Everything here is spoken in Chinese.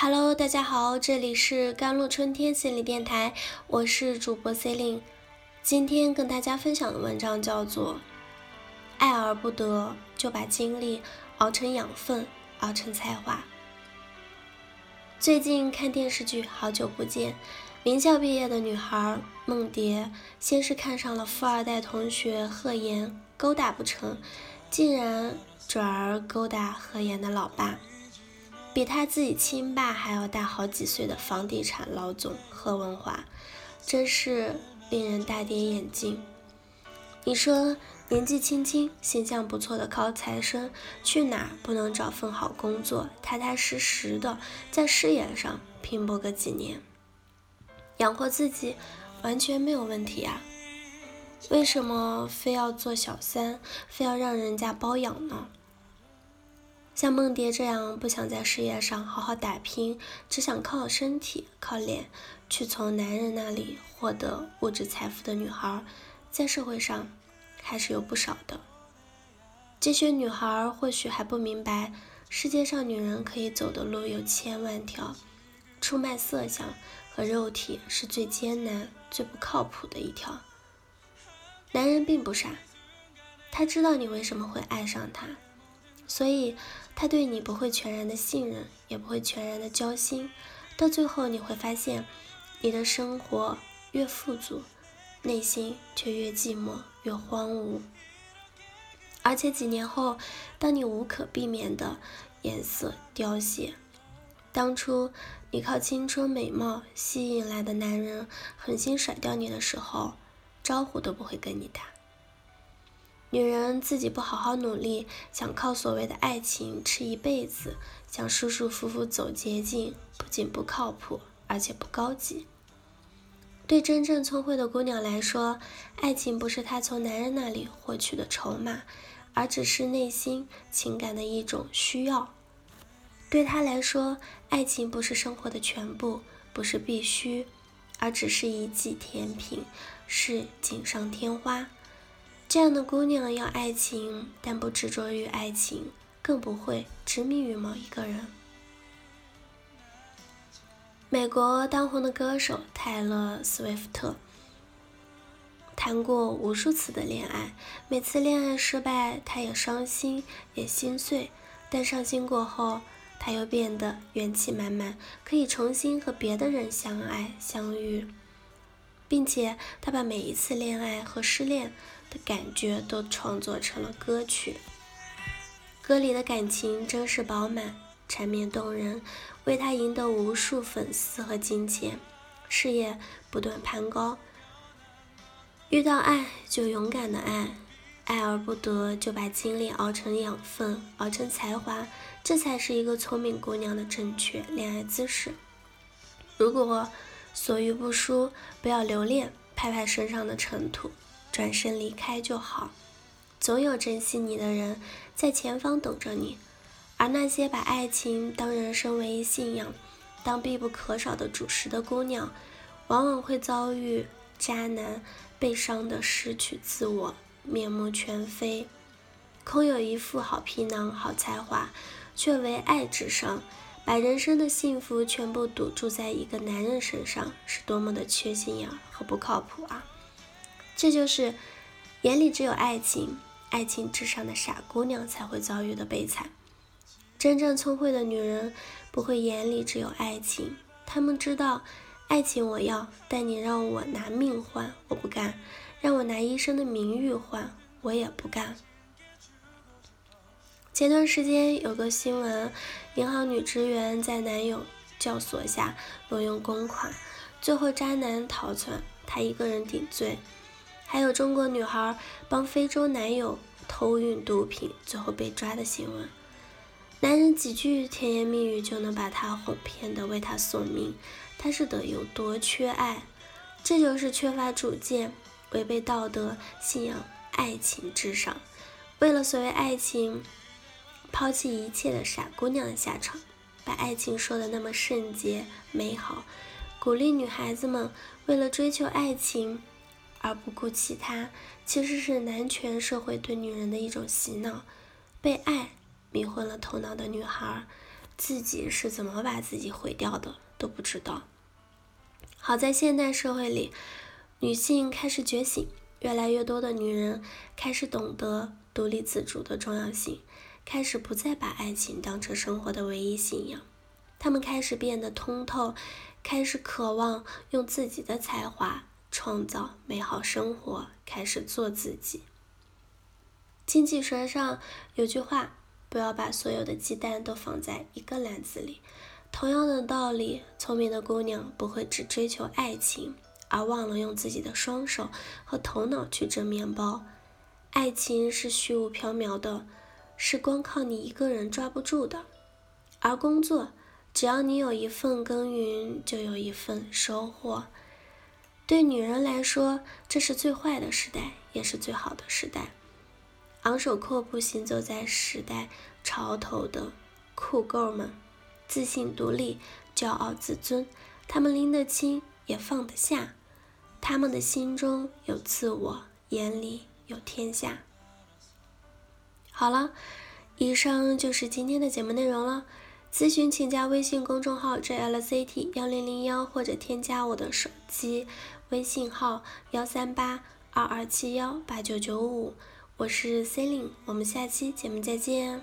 Hello，大家好，这里是甘露春天心理电台，我是主播 Celine。今天跟大家分享的文章叫做《爱而不得，就把精力熬成养分，熬成才华》。最近看电视剧《好久不见》，名校毕业的女孩梦蝶，先是看上了富二代同学贺岩，勾搭不成，竟然转而勾搭贺岩的老爸。比他自己亲爸还要大好几岁的房地产老总贺文华，真是令人大跌眼镜。你说年纪轻轻、形象不错的高材生，去哪不能找份好工作，踏踏实实的在事业上拼搏个几年，养活自己完全没有问题啊？为什么非要做小三，非要让人家包养呢？像梦蝶这样不想在事业上好好打拼，只想靠身体、靠脸去从男人那里获得物质财富的女孩，在社会上还是有不少的。这些女孩或许还不明白，世界上女人可以走的路有千万条，出卖色相和肉体是最艰难、最不靠谱的一条。男人并不傻，他知道你为什么会爱上他。所以，他对你不会全然的信任，也不会全然的交心。到最后，你会发现，你的生活越富足，内心却越寂寞、越荒芜。而且几年后，当你无可避免的颜色凋谢，当初你靠青春美貌吸引来的男人狠心甩掉你的时候，招呼都不会跟你打。女人自己不好好努力，想靠所谓的爱情吃一辈子，想舒舒服服走捷径，不仅不靠谱，而且不高级。对真正聪慧的姑娘来说，爱情不是她从男人那里获取的筹码，而只是内心情感的一种需要。对她来说，爱情不是生活的全部，不是必须，而只是一剂甜品，是锦上添花。这样的姑娘要爱情，但不执着于爱情，更不会执迷于某一个人。美国当红的歌手泰勒·斯威夫特谈过无数次的恋爱，每次恋爱失败，他也伤心，也心碎。但伤心过后，他又变得元气满满，可以重新和别的人相爱相遇，并且他把每一次恋爱和失恋。的感觉都创作成了歌曲，歌里的感情真实饱满，缠绵动人，为他赢得无数粉丝和金钱，事业不断攀高。遇到爱就勇敢的爱，爱而不得就把精力熬成养分，熬成才华，这才是一个聪明姑娘的正确恋爱姿势。如果所遇不淑，不要留恋，拍拍身上的尘土。转身离开就好，总有珍惜你的人在前方等着你。而那些把爱情当人生唯一信仰、当必不可少的主食的姑娘，往往会遭遇渣男，悲伤的失去自我，面目全非，空有一副好皮囊、好才华，却为爱之上，把人生的幸福全部赌注在一个男人身上，是多么的缺心眼和不靠谱啊！这就是眼里只有爱情、爱情至上的傻姑娘才会遭遇的悲惨。真正聪慧的女人不会眼里只有爱情，她们知道爱情我要，但你让我拿命换，我不干；让我拿一生的名誉换，我也不干。前段时间有个新闻，银行女职员在男友教唆下挪用公款，最后渣男逃窜，她一个人顶罪。还有中国女孩帮非洲男友偷运毒品，最后被抓的新闻。男人几句甜言蜜语就能把她哄骗的为她送命，她是得有多缺爱？这就是缺乏主见、违背道德、信仰爱情至上，为了所谓爱情抛弃一切的傻姑娘的下场。把爱情说的那么圣洁美好，鼓励女孩子们为了追求爱情。而不顾其他，其实是男权社会对女人的一种洗脑。被爱迷昏了头脑的女孩，自己是怎么把自己毁掉的都不知道。好在现代社会里，女性开始觉醒，越来越多的女人开始懂得独立自主的重要性，开始不再把爱情当成生活的唯一信仰。他们开始变得通透，开始渴望用自己的才华创造美好生活，开始做自己。经济学上有句话：不要把所有的鸡蛋都放在一个篮子里。同样的道理，聪明的姑娘不会只追求爱情，而忘了用自己的双手和头脑去蒸面包。爱情是虚无缥缈的，是光靠你一个人抓不住的。而工作，只要你有一份耕耘，就有一份收获。对女人来说，这是最坏的时代，也是最好的时代。昂首阔步行走在时代潮头的酷狗们。自信、独立、骄傲、自尊，他们拎得清，也放得下。他们的心中有自我，眼里有天下。好了，以上就是今天的节目内容了。咨询请加微信公众号 jlct 幺零零幺，或者添加我的手机微信号幺三八二二七幺八九九五。我是 c e l i n e 我们下期节目再见。